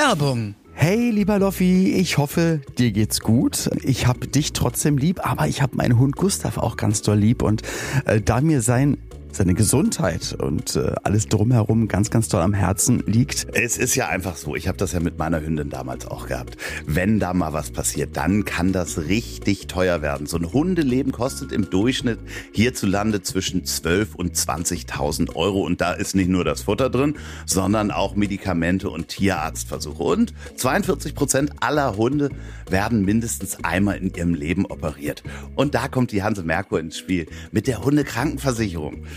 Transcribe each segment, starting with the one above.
Werbung. Hey, lieber Loffi, ich hoffe, dir geht's gut. Ich hab dich trotzdem lieb, aber ich hab meinen Hund Gustav auch ganz doll lieb und äh, da mir sein seine Gesundheit und äh, alles drumherum ganz, ganz toll am Herzen liegt. Es ist ja einfach so, ich habe das ja mit meiner Hündin damals auch gehabt. Wenn da mal was passiert, dann kann das richtig teuer werden. So ein Hundeleben kostet im Durchschnitt hierzulande zwischen 12 und 20.000 Euro. Und da ist nicht nur das Futter drin, sondern auch Medikamente und Tierarztversuche. Und 42 Prozent aller Hunde werden mindestens einmal in ihrem Leben operiert. Und da kommt die Hanse Merkur ins Spiel mit der Hundekrankenversicherung.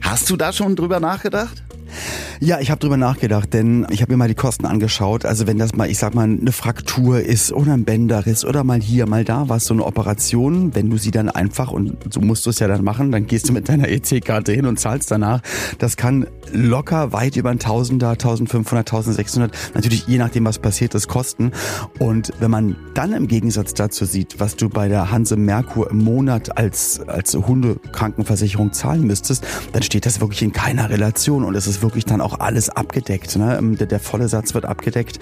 Hast du da schon drüber nachgedacht? Ja, ich habe drüber nachgedacht, denn ich habe mir mal die Kosten angeschaut. Also wenn das mal, ich sag mal, eine Fraktur ist oder ein Bänderriss oder mal hier, mal da, was so eine Operation, wenn du sie dann einfach, und so musst du es ja dann machen, dann gehst du mit deiner EC-Karte hin und zahlst danach. Das kann locker weit über ein Tausender, 1500, 1600, natürlich je nachdem, was passiert ist, kosten. Und wenn man dann im Gegensatz dazu sieht, was du bei der Hanse Merkur im Monat als, als Hundekrankenversicherung zahlen müsstest, dann steht das wirklich in keiner Relation und es ist wirklich dann auch alles abgedeckt. Ne? Der, der volle Satz wird abgedeckt.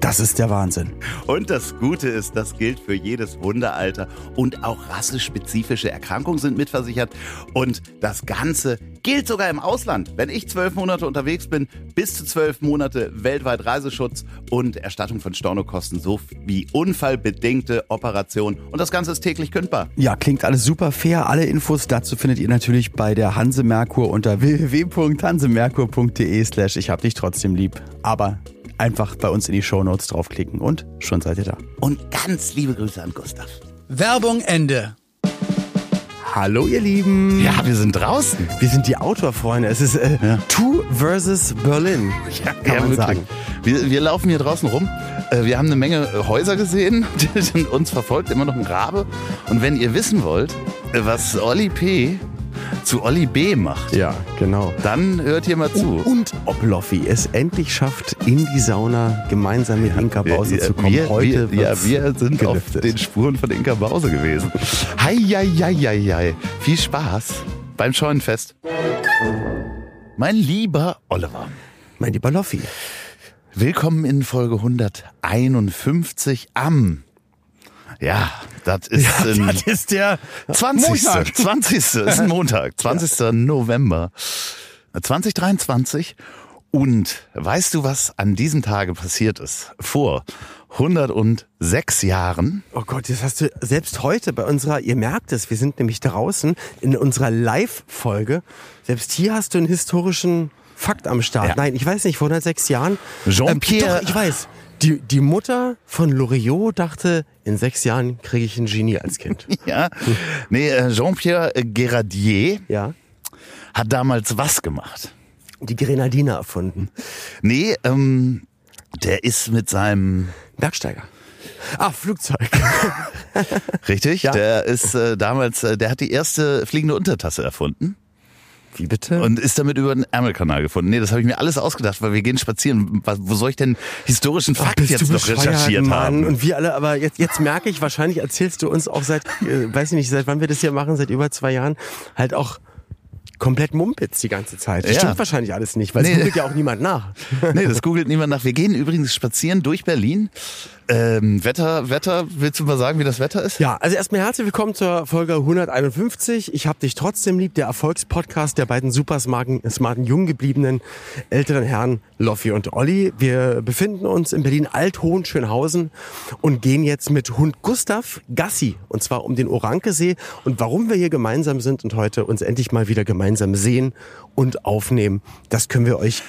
Das ist der Wahnsinn. Und das Gute ist, das gilt für jedes Hundealter und auch rassespezifische Erkrankungen sind mitversichert. Und das Ganze gilt sogar im Ausland. Wenn ich zwölf Monate unterwegs bin, bis zu zwölf Monate weltweit Reiseschutz und Erstattung von Stornokosten sowie unfallbedingte Operationen. Und das Ganze ist täglich kündbar. Ja, klingt alles super fair. Alle Infos dazu findet ihr natürlich bei der Hanse Merkur unter www.hansemerkur.de slash ich hab dich trotzdem lieb. Aber einfach bei uns in die Shownotes draufklicken und schon seid ihr da. Und ganz liebe Grüße an Gustav. Werbung Ende. Hallo ihr Lieben. Ja, wir sind draußen. Wir sind die Outdoor-Freunde. Es ist äh, Ja. Two versus Berlin. Ja, kann ja, man wirklich. sagen. Wir, wir laufen hier draußen rum. Äh, Wir haben eine Menge äh, Häuser gesehen. Uns verfolgt immer noch ein Rabe. Und wenn ihr wissen wollt, äh, was Olli P. zu Olli B. macht, Ja, genau. dann hört hier mal zu. Und ob Loffi es endlich schafft, in die Sauna gemeinsam mit Inka Bause wir, zu kommen. wir, Heute wir, ja, wir sind auf gelüftet. den Spuren von Inka Bause gewesen. Hei, hei, hei, hei, hei. Viel Spaß beim Scheunenfest. Mein lieber Oliver, Mein lieber Loffi. willkommen in Folge 151 am ja, das ist ein Das ist der 20. Montag. 20. ist ein Montag, 20. November 2023. Und weißt du, was an diesem Tage passiert ist? Vor 106 Jahren. Oh Gott, das hast du selbst heute bei unserer, ihr merkt es, wir sind nämlich draußen in unserer Live-Folge. Selbst hier hast du einen historischen Fakt am Start. Ja. Nein, ich weiß nicht, vor 106 Jahren. Jean-Pierre- Ähm, doch, ich weiß. Die, die Mutter von Loriot dachte, in sechs Jahren kriege ich ein Genie als Kind. Ja, nee, äh, Jean-Pierre Gerardier ja. hat damals was gemacht? Die Grenadiner erfunden. Nee, ähm, der ist mit seinem Bergsteiger. Ah, Flugzeug. Richtig, Ja. der ist äh, damals, äh, der hat die erste fliegende Untertasse erfunden. Wie bitte? Und ist damit über den Ärmelkanal gefunden. Nee, das habe ich mir alles ausgedacht, weil wir gehen spazieren. Was, wo soll ich denn historischen Fakt jetzt noch recherchiert Mann. haben? Und wir alle, aber jetzt, jetzt merke ich, wahrscheinlich erzählst du uns auch seit, äh, weiß ich nicht, seit wann wir das hier machen, seit über zwei Jahren, halt auch komplett Mumpitz die ganze Zeit. Das Ja. stimmt wahrscheinlich alles nicht, weil es Nee. googelt ja auch niemand nach. Nee, das googelt niemand nach. Wir gehen übrigens spazieren durch Berlin. Ähm, Wetter, Wetter, willst du mal sagen, wie das Wetter ist? Ja, also erstmal herzlich willkommen zur Folge 151. Ich hab dich trotzdem lieb, der Erfolgspodcast der beiden super smarten, smarten jung gebliebenen älteren Herren Loffi und Olli. Wir befinden uns in Berlin Alt-Hohenschönhausen und gehen jetzt mit Hund Gustav Gassi und zwar um den Orankesee und warum wir hier gemeinsam sind und heute uns endlich mal wieder gemeinsam sehen und aufnehmen, das können wir euch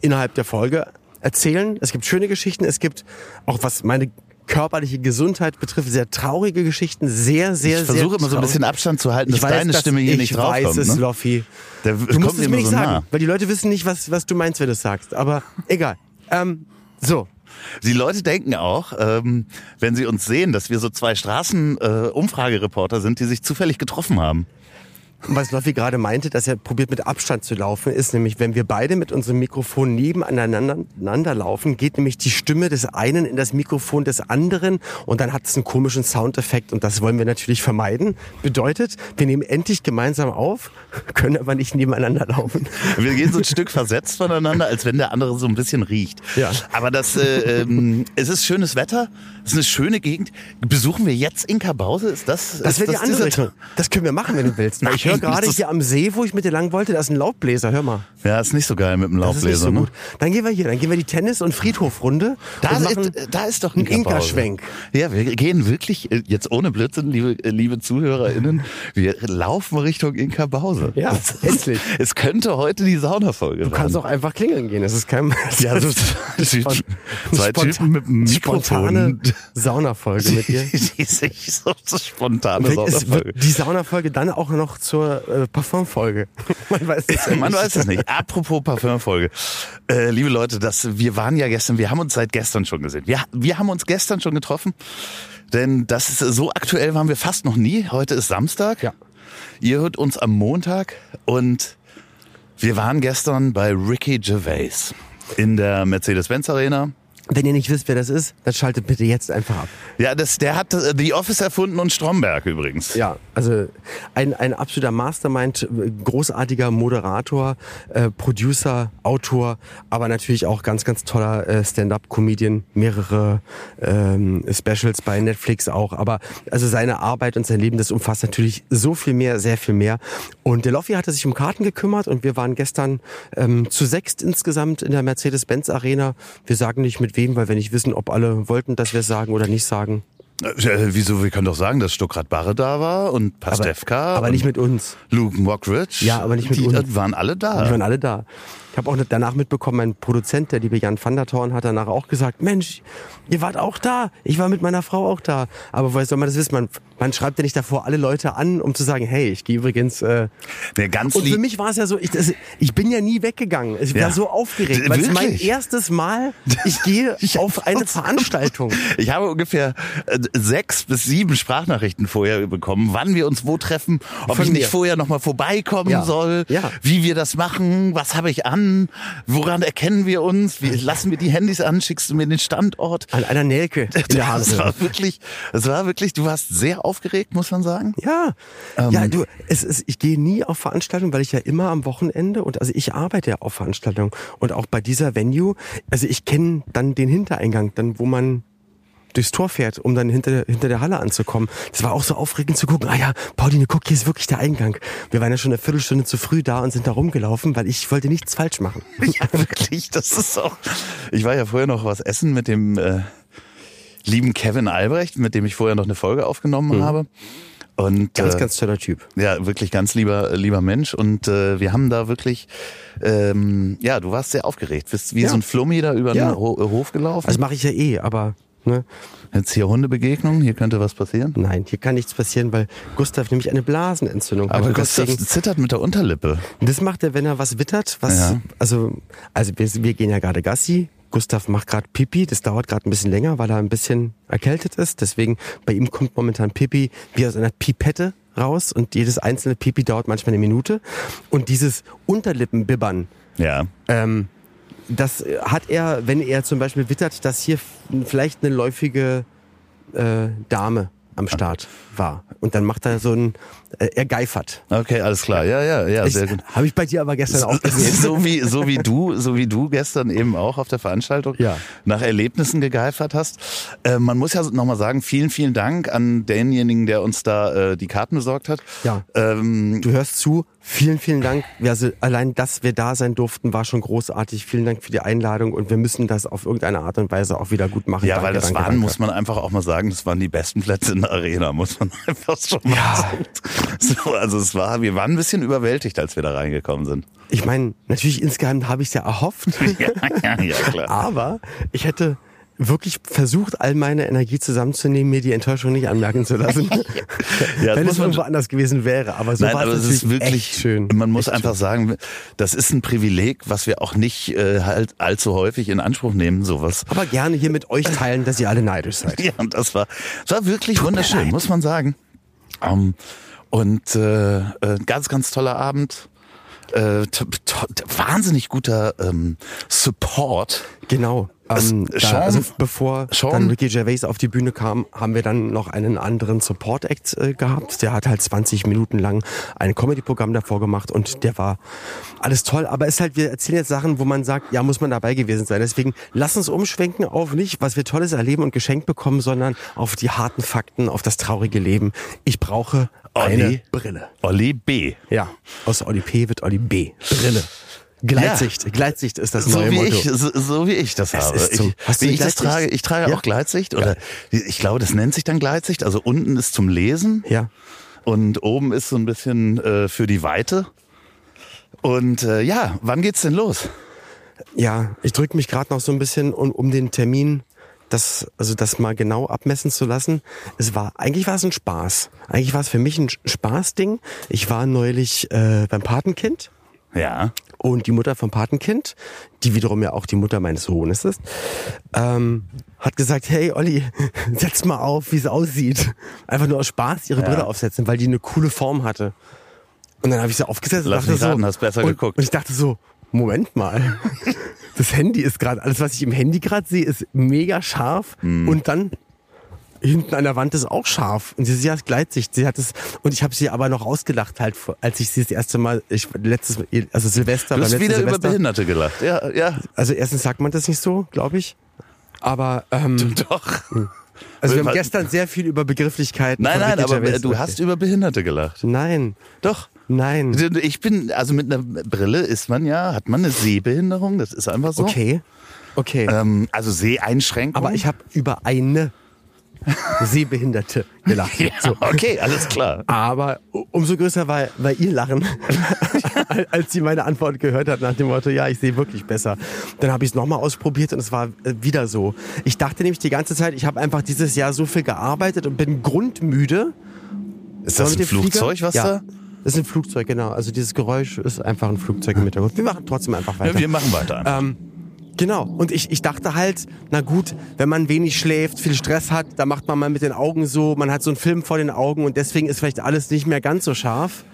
innerhalb der Folge erzählen. Es gibt schöne Geschichten, es gibt auch was meine körperliche Gesundheit betrifft, sehr traurige Geschichten, sehr, sehr, ich sehr versuche immer so ein bisschen Abstand zu halten, Ich dass weiß, deine dass Stimme hier ich nicht weiß draufkommt. es, ne? Loffi. Der, Du kommt musst es mir nicht so sagen, nah. weil die Leute wissen nicht, was, was du meinst, wenn du es sagst. Aber egal. Ähm, so. Die Leute denken auch, ähm, wenn sie uns sehen, dass wir so zwei Straßen-Umfragereporter sind, die sich zufällig getroffen haben. Was Loffi gerade meinte, dass er probiert mit Abstand zu laufen, ist nämlich, wenn wir beide mit unserem Mikrofon nebeneinander laufen, geht nämlich die Stimme des einen in das Mikrofon des anderen und dann hat es einen komischen Soundeffekt und das wollen wir natürlich vermeiden. Bedeutet, wir nehmen endlich gemeinsam auf, können aber nicht nebeneinander laufen. Wir gehen so ein Stück versetzt voneinander, als wenn der andere so ein bisschen riecht. Ja. Aber das, äh, ähm, es ist schönes Wetter, es ist eine schöne Gegend. Besuchen wir jetzt Inka Bause? Ist das? Das wäre die andere Richtung. Das können wir machen, wenn du willst. Ich höre gerade das ist- hier am See, wo ich mit dir lang wollte, da ist ein Laubbläser. Hör mal. Ja, ist nicht so geil mit dem Das ist nicht Laubbläser. so ne? gut. Dann gehen wir hier, dann gehen wir die Tennis- und Friedhofrunde. Da, und ist, da ist doch Bause. Inka-Schwenk. Ja, wir gehen wirklich, jetzt ohne Blödsinn, liebe, liebe ZuhörerInnen, wir laufen Richtung Inka Bause. Ja, endlich. Es könnte heute die Saunafolge Du kannst auch einfach klingeln gehen. Das ist kein Ja, so zwei Spont- Typen mit einem spontane Mikrofon. Saunafolge mit dir. die sich so, so spontane Vielleicht ist, Saunafolge. wird die Saunafolge dann auch noch zur äh, Parfumfolge. Man weiß es ja Man nicht. weiß es nicht. Apropos Parfümfolge. Äh, liebe Leute, das, wir waren ja gestern, wir haben uns seit gestern schon gesehen. Wir, wir haben uns gestern schon getroffen. Denn das ist so aktuell waren wir fast noch nie. Heute ist Samstag. Ja. Ihr hört uns am Montag und wir waren gestern bei Ricky Gervais in der Mercedes-Benz Arena. Wenn ihr nicht wisst, wer das ist, dann schaltet bitte jetzt einfach ab. Ja, das, der hat äh, The Office erfunden und Stromberg übrigens. Ja, also ein, ein absoluter Mastermind, großartiger Moderator, äh, Producer, Autor, aber natürlich auch ganz, ganz toller äh, Stand-up-Comedian, mehrere ähm, Specials bei Netflix auch. Aber also seine Arbeit und sein Leben, das umfasst natürlich so viel mehr, sehr viel mehr. Und der Loffi hatte sich um Karten gekümmert und wir waren gestern ähm, zu sechst insgesamt in der Mercedes-Benz Arena. Wir sagen nicht mit wem, weil wir nicht wissen, ob alle wollten, dass wir es sagen oder nicht sagen. Äh, wieso? Wir können doch sagen, dass Stuckrad Barre da war und Pastewka. aber und nicht mit uns. Luke Mockridge. Ja, aber nicht mit die uns. waren alle da. Die waren alle da. Ich habe auch danach mitbekommen, mein Produzent, der liebe Jan van der Thorn, hat danach auch gesagt, Mensch, ihr wart auch da. Ich war mit meiner Frau auch da. Aber woher soll man das wissen? Man, man schreibt ja nicht davor alle Leute an, um zu sagen, hey, ich gehe übrigens... Äh Der ganz und für mich war es ja so, ich, das, ich bin ja nie weggegangen. Ich Ja. war so aufgeregt, weil es mein erstes Mal, ich gehe auf eine Veranstaltung. Ich habe ungefähr äh, sechs bis sieben Sprachnachrichten vorher bekommen, wann wir uns wo treffen, ob Von ich nicht mir. vorher nochmal vorbeikommen Ja. soll, Ja. wie wir das machen, was habe ich an, woran erkennen wir uns, wie, lassen wir die Handys an, schickst du mir den Standort. An einer Nelke Hand. Das war wirklich, das war wirklich, du warst sehr aufgeregt, muss man sagen. Ja, Ähm. ja, du, es ist, ich gehe nie auf Veranstaltungen, weil ich ja immer am Wochenende und also ich arbeite ja auf Veranstaltungen und auch bei dieser Venue, also ich kenne dann den Hintereingang, dann wo man durchs Tor fährt, um dann hinter, hinter der Halle anzukommen. Das war auch so aufregend zu gucken. Ah ja, Pauline, guck, hier ist wirklich der Eingang. Wir waren ja schon eine Viertelstunde zu früh da und sind da rumgelaufen, weil ich wollte nichts falsch machen. Ja, wirklich, das ist auch. Ich war ja vorher noch was essen mit dem äh, lieben Kevin Albrecht, mit dem ich vorher noch eine Folge aufgenommen habe. Und Mhm. Ganz, äh, ganz toller Typ. ja, wirklich ganz lieber lieber Mensch. Und äh, wir haben da wirklich, ähm, ja, du warst sehr aufgeregt, bist wie Ja. so ein Flummi da über Ja. den Ho Hof gelaufen. Also mache ich ja eh, aber ne, Jetzt hier Hundebegegnung, hier könnte was passieren. nein, hier kann nichts passieren, weil Gustav nämlich eine Blasenentzündung hat. Aber Gustav deswegen- zittert mit der Unterlippe. Das macht er, wenn er was wittert. Was, Ja. Also, also wir, wir gehen ja gerade Gassi. Gustav macht gerade Pipi. Das dauert gerade ein bisschen länger, weil er ein bisschen erkältet ist. Deswegen bei ihm kommt momentan Pipi wie aus einer Pipette raus und jedes einzelne Pipi dauert manchmal eine Minute. Und dieses Unterlippenbibbern, Ja. ähm, das hat er, wenn er zum Beispiel wittert, dass hier vielleicht eine läufige äh, Dame am Start war. Und dann macht er so ein, äh, er geifert. Okay, alles klar. Ja, ja, ja, sehr gut. Habe ich bei dir aber gestern auch gesehen. so wie so wie du so wie du gestern eben auch auf der Veranstaltung Ja. nach Erlebnissen gegeifert hast. Äh, man muss ja noch mal sagen, vielen vielen Dank an denjenigen, der uns da äh, die Karten besorgt hat. Ja. Ähm, Du hörst zu. Vielen, vielen Dank. Also allein, dass wir da sein durften, war schon großartig. Vielen Dank für die Einladung und wir müssen das auf irgendeine Art und Weise auch wieder gut machen. ja, danke, weil das danke, waren, danke. muss man einfach auch mal sagen, das waren die besten Plätze in der Arena, muss man einfach schon mal sagen. So, also es war, wir waren ein bisschen überwältigt, als wir da reingekommen sind. Ich meine, natürlich insgeheim habe ich es ja erhofft, Ja, ja, ja klar. aber ich hätte wirklich versucht, all meine Energie zusammenzunehmen, mir die Enttäuschung nicht anmerken zu lassen. Ja, Wenn es irgendwo anders gewesen wäre. Aber so Nein, war aber es ist wirklich schön. Man muss echt einfach sagen, das ist ein Privileg, was wir auch nicht äh, halt allzu häufig in Anspruch nehmen, sowas. Aber gerne hier mit euch teilen, dass ihr alle neidisch seid. Ja, und das war, das war wirklich wunderschön, muss man sagen. Ähm, Und äh, äh, ganz, ganz toller Abend. Äh, wahnsinnig guter ähm, Support. Genau. Ähm, da, Sean- also bevor Sean- dann Ricky Gervais auf die Bühne kam, haben wir dann noch einen anderen Support-Act äh, gehabt. Der hat halt 20 Minuten lang ein Comedy-Programm davor gemacht und der war alles toll. Aber es ist halt, wir erzählen jetzt Sachen, wo man sagt, ja, muss man dabei gewesen sein. Deswegen lass uns umschwenken auf nicht, was wir Tolles erleben und geschenkt bekommen, sondern auf die harten Fakten, auf das traurige Leben. Ich brauche eine Olli. Brille. Olli B. Ja, aus Olli P wird Olli B. Brille. Gleitsicht. Gleitsicht ist das So neue wie, Motto. ich, so, so wie ich das Es habe. so. Ich, Hast du wie eine ich das trage, ich trage Ja. auch Gleitsicht oder ich glaube, das nennt sich dann Gleitsicht. Also unten ist zum Lesen Ja. und oben ist so ein bisschen äh, für die Weite. Und äh, ja, wann geht's denn los? Ja, ich drücke mich gerade noch so ein bisschen, um, um den Termin, das, also das mal genau abmessen zu lassen. Es war, eigentlich war es ein Spaß. Eigentlich war es für mich ein Spaßding. Ich war neulich äh, beim Patenkind Ja. und die Mutter vom Patenkind, die wiederum ja auch die Mutter meines Sohnes ist, ähm, hat gesagt, hey Olli, setz mal auf, wie es aussieht. Einfach nur aus Spaß ihre Ja. Brille aufsetzen, weil die eine coole Form hatte. Und dann habe ich sie aufgesetzt und Lass dachte mich so, raten, hast besser und, geguckt. und ich dachte so, Moment mal, das Handy ist gerade, alles was ich im Handy gerade sehe, ist mega scharf Hm. und dann hinten an der Wand ist auch scharf und sie, sie hat Gleitsicht. Sie hat es und ich habe sie aber noch ausgelacht halt, als ich sie das erste Mal, ich letztes, also Silvester, Du hast wieder über Silvester. Behinderte gelacht. Ja, ja. Also erstens sagt man das nicht so, glaube ich. Aber ähm, Doch. also wir haben gestern sehr viel über Begrifflichkeiten. Nein, nein, aber Gervais du hast über Behinderte gelacht. Nein, Doch. Nein. Ich bin, also mit einer Brille ist man ja, hat man eine Sehbehinderung, das ist einfach so. Okay, okay. Ähm, also Seheinschränkung. Aber ich habe über eine Sehbehinderte gelacht. Ja, So. okay, alles klar. Aber umso größer war, war ihr Lachen, als sie meine Antwort gehört hat nach dem Motto, ja, ich sehe wirklich besser. Dann habe ich es nochmal ausprobiert und es war äh, wieder so. Ich dachte nämlich die ganze Zeit, ich habe einfach dieses Jahr so viel gearbeitet und bin grundmüde. Ist das ein Flugzeug, Flieger? was ja. da? Das ist ein Flugzeug, genau. Also dieses Geräusch ist einfach ein Flugzeug im Hintergrund. Wir machen trotzdem einfach weiter. Ja, wir machen weiter. Ähm, genau. Und ich, ich dachte halt, na gut, wenn man wenig schläft, viel Stress hat, da macht man mal mit den Augen so, man hat so einen Film vor den Augen und deswegen ist vielleicht alles nicht mehr ganz so scharf.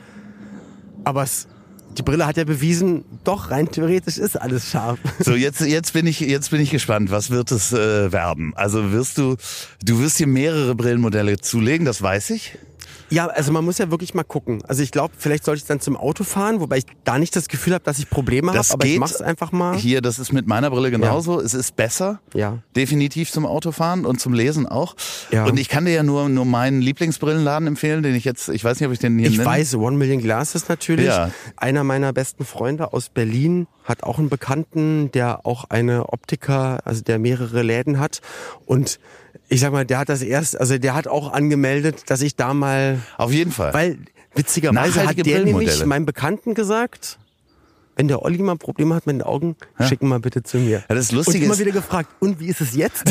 Aber es, die Brille hat ja bewiesen, doch, rein theoretisch ist alles scharf. So, jetzt, jetzt bin ich, jetzt bin ich gespannt. Was wird es äh, werden? Also wirst du, du wirst dir mehrere Brillenmodelle zulegen, das weiß ich. Ja, also man muss ja wirklich mal gucken. Also ich glaube, vielleicht sollte ich dann zum Auto fahren, wobei ich da nicht das Gefühl habe, dass ich Probleme habe, aber ich mach's einfach mal. Hier, das ist mit meiner Brille genauso. Es ist besser. Ja. Definitiv zum Autofahren und zum Lesen auch. Ja. Und ich kann dir ja nur, nur meinen Lieblingsbrillenladen empfehlen, den ich jetzt, ich weiß nicht, ob ich den hier Ich nenne. weiß, One Million Glasses natürlich. Ja. Einer meiner besten Freunde aus Berlin hat auch einen Bekannten, der auch eine Optiker, also der mehrere Läden hat. Und ich sag mal, der hat das erst, also der hat auch angemeldet, dass ich da mal, Auf jeden Fall. weil witzigerweise hat der nämlich meinem Bekannten gesagt, wenn der Olli mal Probleme hat mit den Augen, schick ihn mal bitte zu mir. Ja, das Lustige und immer ist- wieder gefragt, und wie ist es jetzt?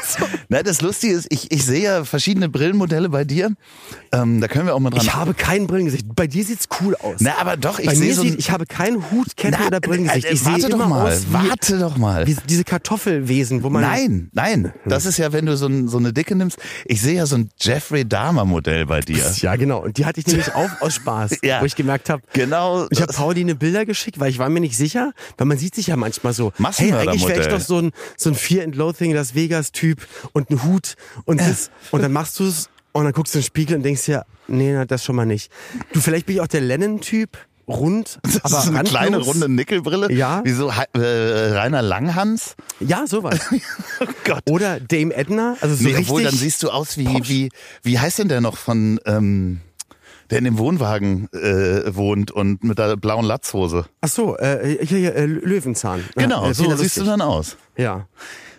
Na, das Lustige ist, ich, ich sehe ja verschiedene Brillenmodelle bei dir. Ähm, da können wir auch mal dran. ich habe kein Brillengesicht. Bei dir sieht's cool aus. Na, aber doch, ich sehe so sieht, ein- ich habe keinen Hut, Kette Na, oder Brillengesicht. äh, Ich sehe warte doch immer mal, aus wie, warte doch mal. wie diese Kartoffelwesen, wo man Nein, nein. Das ist ja, wenn du so, ein, so eine Dicke nimmst. Ich sehe ja so ein Jeffrey Dahmer Modell bei dir. Ja, genau. Und die hatte ich nämlich auch aus Spaß, Ja. wo ich gemerkt habe, Genau. ich habe das- Pauli Bilder geschickt, weil ich war mir nicht sicher, weil man sieht sich ja manchmal so, hey, eigentlich wäre ich doch so ein, so ein Fear and Loathing Las Vegas Typ und ein Hut und das, und dann machst du es und dann guckst du in den Spiegel und denkst dir, nee, na, das schon mal nicht. Du, vielleicht bin ich auch der Lennon-Typ, rund, Das aber ist eine randlos. kleine runde Nickelbrille. Ja. Wie so äh, Rainer Langhans. Ja, sowas. Oh Gott. Oder Dame Edna, also so nee, richtig. obwohl, dann siehst du aus wie, wie, wie heißt denn der noch von, ähm, der in dem Wohnwagen äh, wohnt und mit der blauen Latzhose. Ach so, äh, hier, hier, äh, Löwenzahn. Genau, Ja, äh, so siehst du Lustig. dann aus. Ja.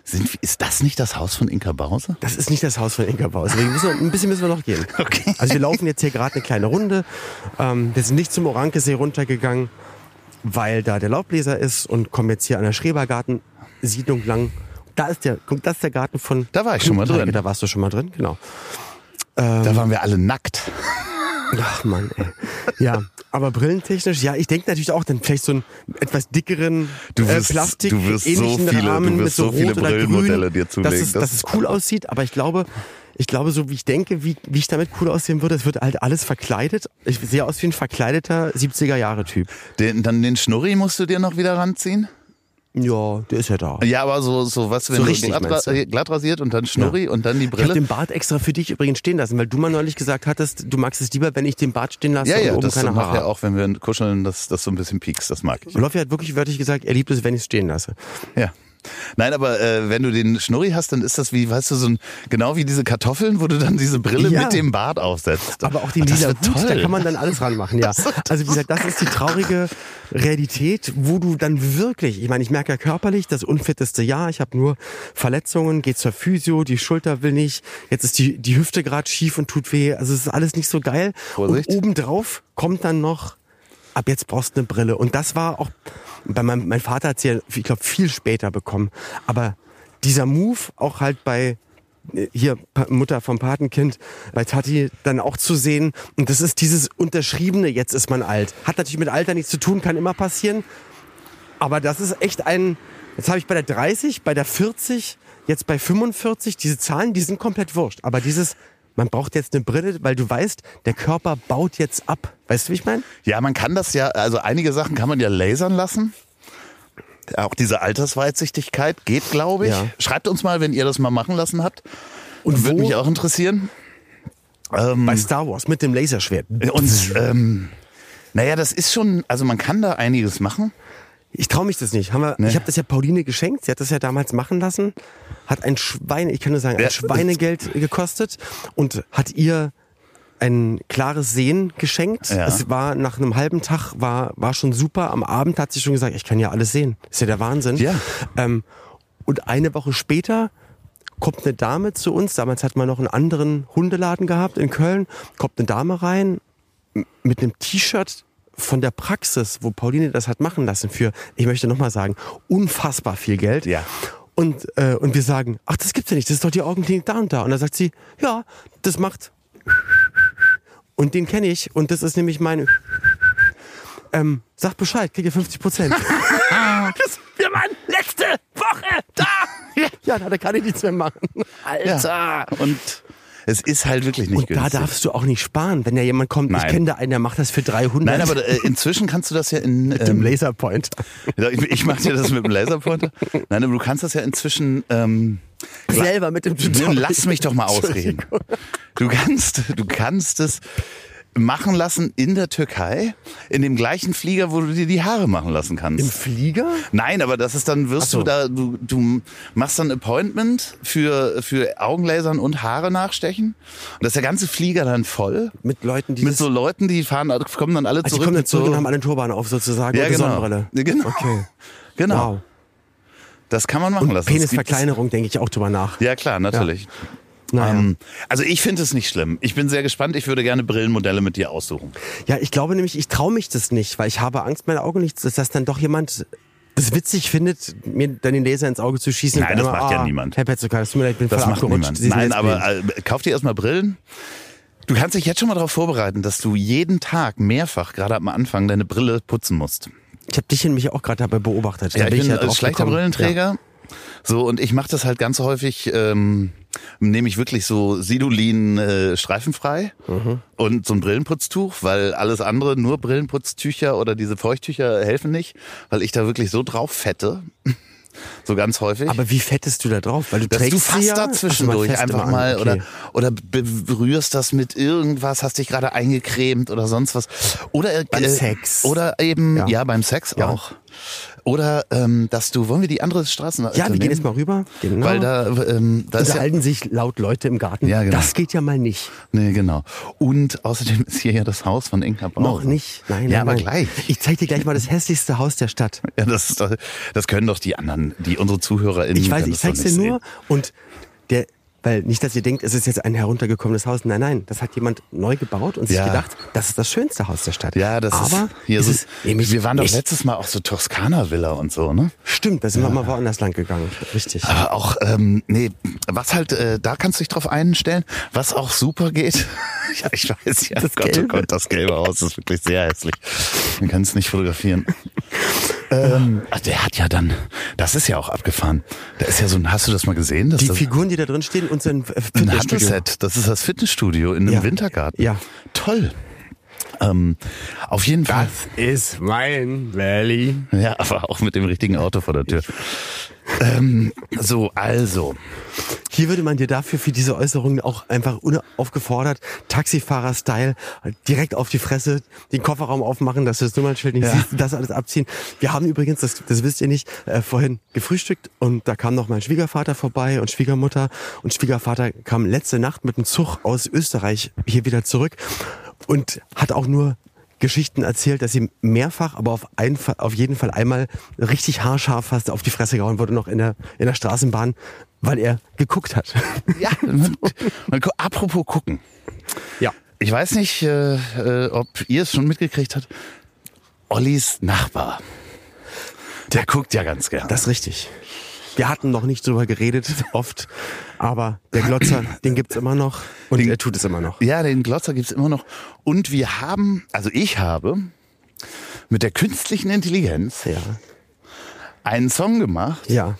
Sind, ist das nicht das Haus von Inka Bause? Das ist nicht das Haus von Inka Baus. Deswegen müssen wir, ein bisschen müssen wir noch gehen. Okay. Also wir laufen jetzt hier gerade eine kleine Runde. Ähm, wir sind nicht zum Orankesee runtergegangen, weil da der Laubbläser ist und kommen jetzt hier an der Schrebergarten-Siedlung lang. Da ist der, das ist der Garten von. Da war ich schon mal drin. Da warst du schon mal drin, genau. Da waren wir alle nackt. Ach man, ey. Ja, aber brillentechnisch, ja, ich denke natürlich auch dann vielleicht so einen etwas dickeren Du wirst- äh, Plastik, du wirst so ähnlichen viele- du Rahmen wirst mit so, so viele rot oder Brillenmodelle grün, dir zulegen. Dass es, Das dass es cool aussieht, aber ich glaube, Ich glaube, so wie ich denke, wie, wie ich damit cool aussehen würde, es wird halt alles verkleidet. Ich sehe aus wie ein verkleideter 70er-Jahre-Typ. Den, dann den Schnurri musst du dir noch wieder ranziehen? Ja, der ist ja da. Ja, aber so, so was, wenn So du richtig, glatt, ra- glatt rasiert und dann Schnurri und dann die Ich habe Brille. den Bart extra für dich übrigens stehen lassen, weil du mal neulich gesagt hattest, du magst es lieber, wenn ich den Bart stehen lasse Ja, und ja, oben das keine Haare. habe. auch, wenn wir kuscheln, dass das so ein bisschen piekst, das mag ich. Loffi hat wirklich wörtlich gesagt, er liebt es, wenn ich es stehen lasse. Ja. Nein, aber äh, wenn du den Schnurri hast, dann ist das wie, weißt du, so ein, genau wie diese Kartoffeln, wo du dann diese Brille Ja. mit dem Bart aufsetzt. Aber auch das lila Hut, da toll. kann man dann alles ranmachen, ja. Also wie gesagt, das ist die traurige Realität, wo du dann wirklich, ich meine, ich merke ja körperlich, das unfitteste Jahr, ich habe nur Verletzungen, geht zur Physio, die Schulter will nicht, jetzt ist die, die Hüfte gerade schief und tut weh, also es ist alles nicht so geil. Vorsicht. Und obendrauf kommt dann noch, ab jetzt brauchst du eine Brille. Und das war auch, bei meinem, mein Vater hat sie ja, ich glaube, viel später bekommen. Aber dieser Move auch halt bei äh, hier Mutter vom Patenkind bei Tati dann auch zu sehen. Und das ist dieses unterschriebene, jetzt ist man alt. Hat natürlich mit Alter nichts zu tun, kann immer passieren. Aber das ist echt ein, jetzt habe ich bei der 30, bei der 40, jetzt bei 45, diese Zahlen, die sind komplett wurscht. Aber dieses, man braucht jetzt eine Brille, weil du weißt, der Körper baut jetzt ab. Weißt du, wie ich meine? Ja, man kann das ja, also einige Sachen kann man ja lasern lassen. Auch diese Altersweitsichtigkeit geht, glaube ich. Ja. Schreibt uns mal, wenn ihr das mal machen lassen habt. Und Würde mich auch interessieren. Ähm, Bei Star Wars mit dem Laserschwert. und ähm, naja, das ist schon, also man kann da einiges machen. Ich traue mich das nicht. Haben wir, Nee. Ich habe das ja Pauline geschenkt. Sie hat das ja damals machen lassen. Hat ein Schwein, ich kann nur sagen, ein Ja. Schweinegeld gekostet und hat ihr ein klares Sehen geschenkt. Ja. Es war nach einem halben Tag war war schon super. Am Abend hat sie schon gesagt, ich kann ja alles sehen. Ist ja der Wahnsinn. Ja. Ähm, und eine Woche später kommt eine Dame zu uns. Damals hat man noch einen anderen Hundeladen gehabt in Köln. Kommt eine Dame rein mit einem T-Shirt von der Praxis, wo Pauline das hat machen lassen für, ich möchte nochmal sagen, unfassbar viel Geld. Ja. Und, äh, und wir sagen, ach, das gibt's ja nicht, das ist doch die Augenklinik da und da. Und dann sagt sie, ja, das macht. Und den kenne ich und das ist nämlich mein. Ähm, sag Bescheid, krieg ihr 50 Prozent. das, wir waren letzte Woche da. Ja, da kann ich nichts mehr machen. Alter. Ja. Und es ist halt wirklich nicht Und da günstig. darfst du auch nicht sparen, wenn da jemand kommt. Nein. Ich kenne da einen, der macht das für 300. Nein, aber äh, inzwischen kannst du das ja in mit dem ähm, Laserpoint. Ja, Ich, ich mache dir das mit dem Laserpointer. Nein, aber du kannst das ja inzwischen. Ähm, Selber mit dem Tutorial. lass mich doch mal ausreden. Du kannst, du kannst es machen lassen in der Türkei, in dem gleichen Flieger, wo du dir die Haare machen lassen kannst. Im Flieger? Nein, aber das ist dann, wirst so. du da, du, du machst dann ein Appointment für, für Augenlasern und Haare nachstechen. Und das ist der ganze Flieger dann voll. Mit Leuten, die Mit so Leuten, die fahren, kommen dann alle also die zurück. kommen dann zurück so, und haben alle einen Turban auf sozusagen ja, und genau. Sonnenbrille. Ja, Genau. Okay. Genau. Wow. Das kann man machen Und lassen. Penisverkleinerung denke ich auch drüber nach. Ja, klar, natürlich. Naja. Ähm, also ich finde es nicht schlimm. Ich bin sehr gespannt. Ich würde gerne Brillenmodelle mit dir aussuchen. Ja, ich glaube nämlich, ich traue mich das nicht, weil ich habe Angst, meine Augen nicht, dass das dann doch jemand das witzig findet, mir dann den Laser ins Auge zu schießen. Nein, und das dann macht ja ah, niemand. Herr Petzoka, das tut mir leid, ich bin Das voll macht niemand. Nein, aber äh, kauf dir erstmal Brillen. Du kannst dich jetzt schon mal darauf vorbereiten, dass du jeden Tag mehrfach, gerade am Anfang, deine Brille putzen musst. Ich habe dich nämlich auch gerade dabei beobachtet. Ja, Da ich bin ja ein drauf schlechter. Brillenträger. So, und ich mache das halt ganz häufig, ähm, nehme ich wirklich so Sidolin äh, streifenfrei Mhm. und so ein Brillenputztuch, weil alles andere, nur Brillenputztücher oder diese Feuchttücher helfen nicht, weil ich da wirklich so drauf fette. so ganz häufig. Aber wie fettest du da drauf? Weil du dass trägst du fast ja, zwischendurch fässt einfach mal okay. oder oder berührst das mit irgendwas, hast dich gerade eingecremt oder sonst was oder äh, Beim Sex. oder eben ja, Ja. beim Sex Ja. auch oder ähm, dass du wollen wir die andere Straße Ja, wir gehen jetzt mal rüber. Genau. weil da ähm, da ist ja, unterhalten sich laut Leute im Garten. Ja, genau. Das geht ja mal nicht. nee genau und außerdem ist hier ja das Haus von Ingmar Bauer. Noch nicht. Nein, ja nein, aber nein. gleich Ich zeig dir gleich mal das hässlichste Haus der Stadt. ja das das können doch die anderen die unsere ZuhörerInnen Ich weiß, ich zeig's dir nur und der, weil nicht, dass ihr denkt, es ist jetzt ein heruntergekommenes Haus. Nein, nein, das hat jemand neu gebaut und sich Ja. gedacht, das ist das schönste Haus der Stadt. ja, das Aber ist es so. ist nämlich wir waren doch nicht. letztes Mal auch so Toskana Villa und so, ne? Stimmt, da sind wir mal woanders lang gegangen. Richtig. Aber auch, ähm, nee, was halt, äh, da kannst du dich drauf einstellen, was auch super geht. ja, ich weiß, ja, Das Gott, oh Gelbe. Gott, das gelbe Haus ist wirklich sehr hässlich. Man kann es nicht fotografieren. ähm, ach, der hat ja dann, das ist ja auch abgefahren. Da ist ja so ein, hast du das mal gesehen? Dass Die das, Figuren, die da drin stehen, und sein äh, ein Fitnessstudio. Handelsset, das ist das Fitnessstudio in einem Ja. Wintergarten. Ja. Toll. Ähm, auf jeden Fall. ist mein Valley. Ja, aber auch mit dem richtigen Auto vor der Tür. Ähm, so, also. Hier würde man dir dafür für diese Äußerungen auch einfach unaufgefordert, Taxifahrer-Style, direkt auf die Fresse, den Kofferraum aufmachen, dass du das Nummernschild nicht Ja. siehst, das alles abziehen. Wir haben übrigens, das, das wisst ihr nicht, äh, vorhin gefrühstückt und da kam noch mein Schwiegervater vorbei und Schwiegermutter und Schwiegervater kam letzte Nacht mit einem Zug aus Österreich hier wieder zurück und hat auch nur Geschichten erzählt, dass sie mehrfach, aber auf, Fall- auf jeden Fall einmal richtig haarscharf fast auf die Fresse gehauen wurde, noch in der, in der Straßenbahn, weil er geguckt hat. Ja, man, apropos gucken. Ja. Ich weiß nicht, äh, äh, ob ihr es schon mitgekriegt habt. Ollis Nachbar. Der guckt ja ganz gern. Das ist richtig. Wir hatten noch nicht drüber geredet, oft, aber der Glotzer, den gibt's immer noch und Den- er tut es immer noch. Ja, den Glotzer gibt's immer noch. Und wir haben, also ich habe mit der künstlichen Intelligenz Ja. einen Song gemacht, Ja.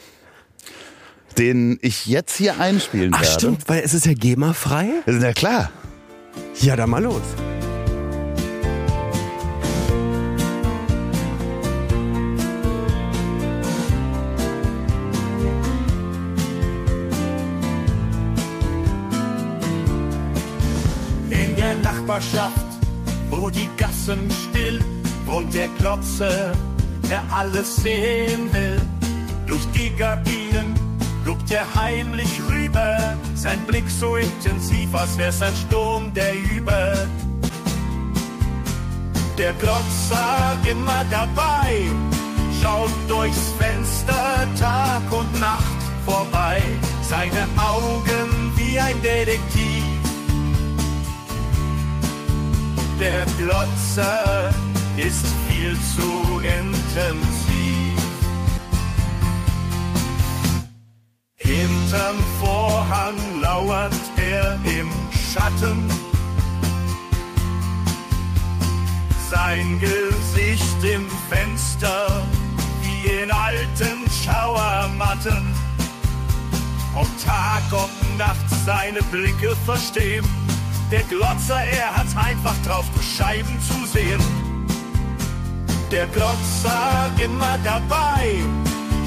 Den ich jetzt hier einspielen Ach werde. stimmt, weil es ist ja GEMA-frei. Ja klar. Ja, dann mal los. In der Nachbarschaft, wo die Gassen still, wohnt der Klotze, der alles sehen will. Durch die Gardinen er heimlich rüber, sein Blick so intensiv, als wär's ein Sturm, der über. Der Glotzer immer dabei, schaut durchs Fenster Tag und Nacht vorbei, seine Augen wie ein Detektiv. Der Glotzer ist viel zu intensiv. Hinterm Vorhang lauert er im Schatten. Sein Gesicht im Fenster wie in alten Schauermatten. Ob Tag, ob Nacht seine Blicke verstehen. Der Glotzer, er hat einfach drauf, Scheiben zu sehen. Der Glotzer immer dabei,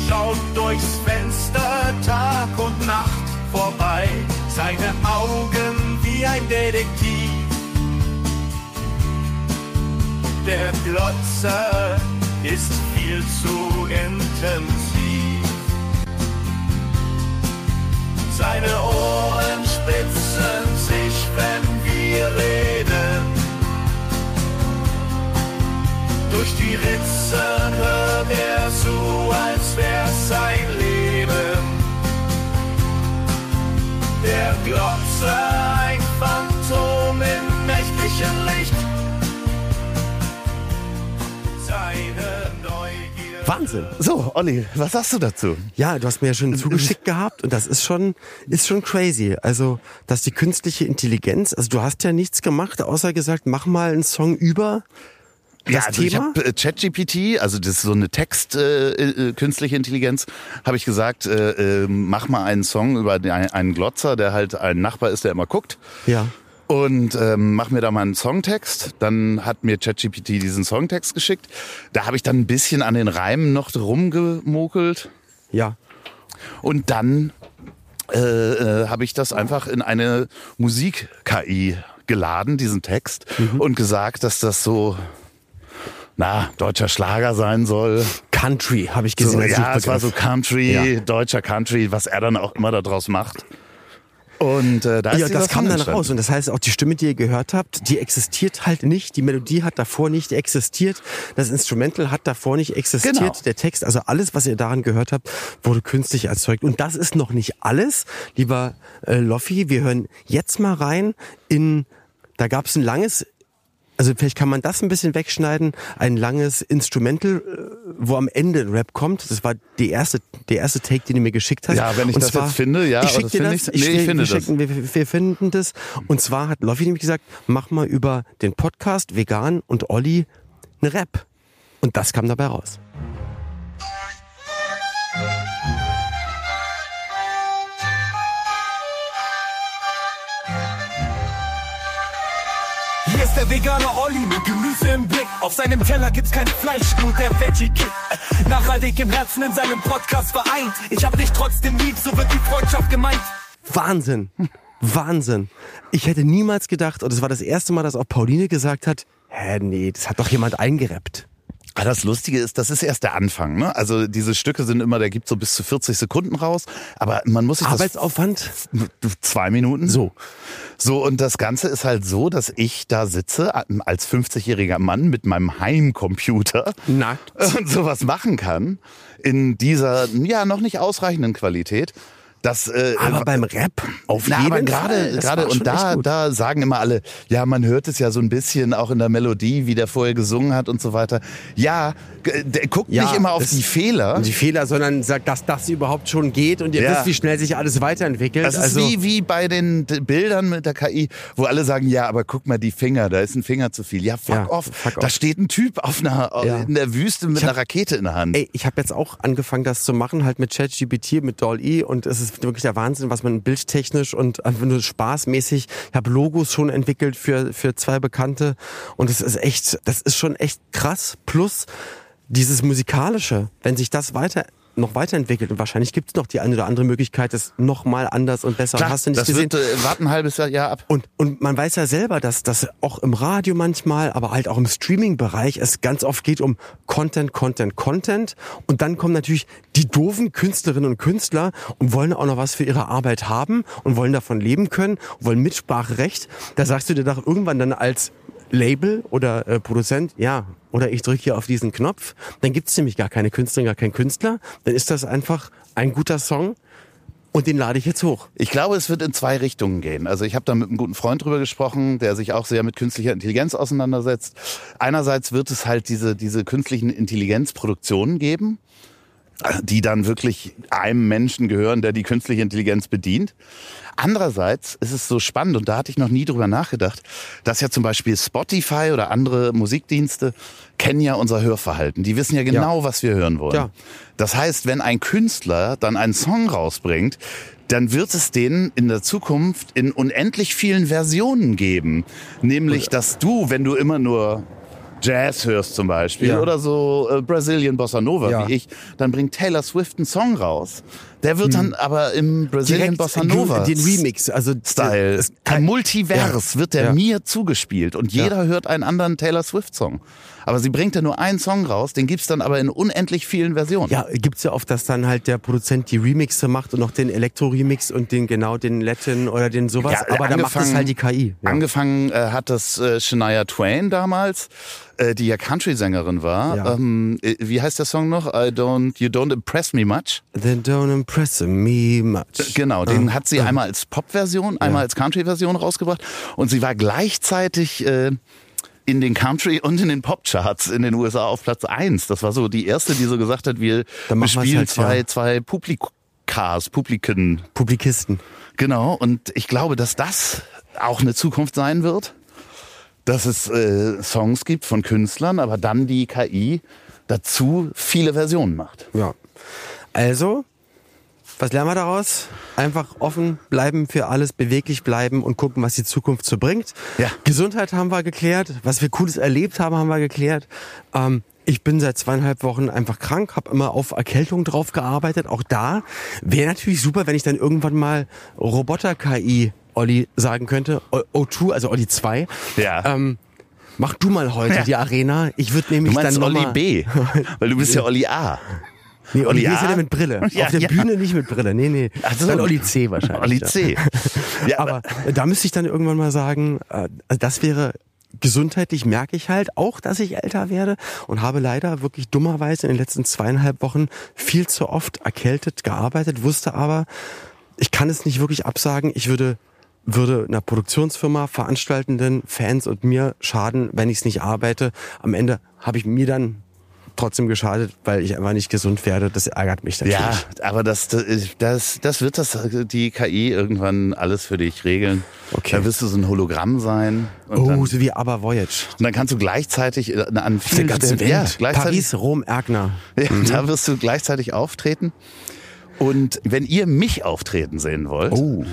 schaut durchs Fenster Tag und Nacht vorbei. Seine Augen wie ein Detektiv. Der Glotzer ist viel zu intensiv. Seine Ohren spitzen sich, wenn wir reden. Durch die Ritzen hört er zu, als wär's sein Leben. Der Glotzer, ein Phantom im nächtlichen Licht. Seine Neugier. Wahnsinn. So, Olli, was sagst du dazu? Ja, du hast mir ja schon zugeschickt gehabt und das ist schon, ist schon crazy. Also, dass die künstliche Intelligenz, also du hast ja nichts gemacht, außer gesagt, mach mal einen Song über das also ich Thema. habe äh, ChatGPT, also das ist so eine Text äh, äh, künstliche Intelligenz, habe ich gesagt, äh, äh, mach mal einen Song über den, einen Glotzer, der halt ein Nachbar ist, der immer guckt. ja. Und ähm, mach mir da mal einen Songtext. Dann hat mir ChatGPT diesen Songtext geschickt. Da habe ich dann ein bisschen an den Reimen noch rumgemokelt. Ja. Und dann äh, äh, habe ich das einfach in eine Musik-KI geladen, diesen Text, und gesagt, dass das so, na, deutscher Schlager sein soll. Country habe ich gesehen. So, ja, es war so. Country, Ja. deutscher Country, was er dann auch immer daraus macht. Und äh, da ist Ja, das kam dann raus. Und das heißt, auch die Stimme, die ihr gehört habt, die existiert halt nicht. Die Melodie hat davor nicht existiert. Das Instrumental hat davor nicht existiert. Genau. Der Text, also alles, was ihr daran gehört habt, wurde künstlich erzeugt. Und das ist noch nicht alles, lieber äh, Loffi. Wir hören jetzt mal rein in, da gab es ein langes also vielleicht kann man das ein bisschen wegschneiden, ein langes Instrumental, äh, wo am Ende ein Rap kommt. Das war die erste, der erste Take, den du mir geschickt hast. Ja, wenn ich Und das jetzt finde, ja, ich schick dir das. ich- nee, ich finde wir, das. schicken, wir, wir finden das. Und zwar hat Loffi nämlich gesagt, mach mal über den Podcast Vegan und Olli einen Rap. Und das kam dabei raus. Ist der vegane Olli mit Gemüse im Blick. Auf seinem Teller gibt's kein Fleisch, nur der Veggie-Kick. Nachhaltig im Herzen in seinem Podcast vereint. Ich hab dich trotzdem lieb, so wird die Freundschaft gemeint. Wahnsinn. Wahnsinn. Ich hätte niemals gedacht, und es war das erste Mal, dass auch Pauline gesagt hat, hä, nee, das hat doch jemand eingerappt. Ah, Das Lustige ist, das ist erst der Anfang. Ne? Also diese Stücke sind immer, der gibt so bis zu 40 Sekunden raus. Aber man muss sich das Arbeitsaufwand? zwei Minuten. So. So, und das Ganze ist halt so, dass ich da sitze als 50-jähriger Mann mit meinem Heimcomputer Nackt. und sowas machen kann in dieser, ja, noch nicht ausreichenden Qualität. Das, äh, Aber beim Rap auf na, jeden Fall. gerade, und da, da sagen immer alle, ja, man hört es ja so ein bisschen auch in der Melodie, wie der vorher gesungen hat und so weiter. Ja, der guckt Ja, nicht immer auf die Fehler. Die Fehler, sondern sagt, dass das überhaupt schon geht und ihr Ja. wisst, wie schnell sich alles weiterentwickelt. Das ist also, wie, wie bei den Bildern mit der KI, wo alle sagen, ja, aber guck mal die Finger, da ist ein Finger zu viel. Ja, fuck Ja, off. fuck Da off. steht ein Typ auf einer, in der Wüste mit hab- einer Rakete in der Hand. Ey, ich habe jetzt auch angefangen, das zu machen, halt mit ChatGPT, mit DALL-E und es ist wirklich der Wahnsinn, was man bildtechnisch und einfach nur spaßmäßig, ich habe Logos schon entwickelt für, für zwei Bekannte und es ist echt, das ist schon echt krass. Plus dieses Musikalische, wenn sich das weiter noch weiterentwickelt und wahrscheinlich gibt es noch die eine oder andere Möglichkeit, das noch mal anders und besser. Klar, Hast du nicht das gesehen? wird, äh, warten ein halbes Jahr, Jahr ab. Und, und man weiß ja selber, dass das auch im Radio manchmal, aber halt auch im Streaming-Bereich es ganz oft geht um Content, Content, Content. Und dann kommen natürlich die doofen Künstlerinnen und Künstler und wollen auch noch was für ihre Arbeit haben und wollen davon leben können, wollen Mitspracherecht. Da sagst du dir doch irgendwann dann als Label oder äh, Produzent, ja, oder ich drücke hier auf diesen Knopf, dann gibt's nämlich gar keine Künstlerin, gar keinen Künstler. Dann ist das einfach ein guter Song und den lade ich jetzt hoch. Ich glaube, es wird in zwei Richtungen gehen. Also ich habe da mit einem guten Freund drüber gesprochen, der sich auch sehr mit künstlicher Intelligenz auseinandersetzt. Einerseits wird es halt diese, diese künstlichen Intelligenzproduktionen geben, die dann wirklich einem Menschen gehören, der die künstliche Intelligenz bedient. Andererseits ist es so spannend, und da hatte ich noch nie drüber nachgedacht, dass ja zum Beispiel Spotify oder andere Musikdienste kennen ja unser Hörverhalten. Die wissen ja genau, was wir hören wollen. Ja. Das heißt, wenn ein Künstler dann einen Song rausbringt, dann wird es den in der Zukunft in unendlich vielen Versionen geben. Nämlich, dass du, wenn du immer nur Jazz hörst zum Beispiel Ja. oder so äh, Brazilian Bossa Nova Ja. wie ich, dann bringt Taylor Swift einen Song raus. Der wird dann aber im Brazilian Hm. Bossa Nova den Remix, also Style. Ein Multivers wird der Ja. mir zugespielt und jeder hört einen anderen Taylor Swift Song. Aber sie bringt ja nur einen Song raus, den gibt's dann aber in unendlich vielen Versionen. Ja, gibt's ja oft, dass dann halt der Produzent die Remixe macht und noch den Elektro-Remix und den genau den Latin oder den sowas. Ja, aber dann macht es angefangen- halt die KI. Ja. Angefangen äh, hat das äh, Shania Twain damals, äh, die ja Country-Sängerin war. Ja. Ähm, äh, wie heißt der Song noch? I don't, you don't impress me much. Then don't impress me much. Genau, den hat sie einmal als Pop-Version, einmal als Country-Version rausgebracht und sie war gleichzeitig äh, in den Country- und in den Pop-Charts in den USA auf Platz eins. Das war so die erste, die so gesagt hat, wir bespielen halt, zwei, ja. zwei Publikas, Publiken. Publikisten. Genau, und ich glaube, dass das auch eine Zukunft sein wird, dass es äh, Songs gibt von Künstlern, aber dann die KI dazu viele Versionen macht. Ja. Also, was lernen wir daraus? Einfach offen bleiben für alles, beweglich bleiben und gucken, was die Zukunft so bringt. Ja. Gesundheit haben wir geklärt, was wir Cooles erlebt haben, haben wir geklärt. Ähm, ich bin seit zweieinhalb Wochen einfach krank, habe immer auf Erkältung drauf gearbeitet. Auch da wäre natürlich super, wenn ich dann irgendwann mal Roboter-KI Olli sagen könnte. O- O2, also Olli 2. Ja. Ähm, mach du mal heute Ja. die Arena. Ich würde Du nämlich meinst dann Olli B, weil du bist ja Olli A. Nee, Olli, hier ist ja der mit Brille. Ja, Auf der ja. Bühne nicht mit Brille. Nee, nee. Ach so. Dann Olli C wahrscheinlich. Olli C. Ja, Aber da müsste ich dann irgendwann mal sagen, äh, also das wäre gesundheitlich merke ich halt auch, dass ich älter werde und habe leider wirklich dummerweise in den letzten zweieinhalb Wochen viel zu oft erkältet gearbeitet, wusste aber, ich kann es nicht wirklich absagen. Ich würde würde einer Produktionsfirma, Veranstaltenden, Fans und mir schaden, wenn ich es nicht arbeite. Am Ende habe ich mir dann trotzdem geschadet, weil ich einfach nicht gesund werde. Das ärgert mich natürlich. Ja, aber das, das, das wird das die KI irgendwann alles für dich regeln. Okay. Da wirst du so ein Hologramm sein. Oh, dann, so wie Aber Voyage. und dann kannst du gleichzeitig äh, an vielen Stellen- Ja, Paris, Rom, Erkner. Ja, Da wirst du gleichzeitig auftreten. Und wenn ihr mich auftreten sehen wollt, Oh.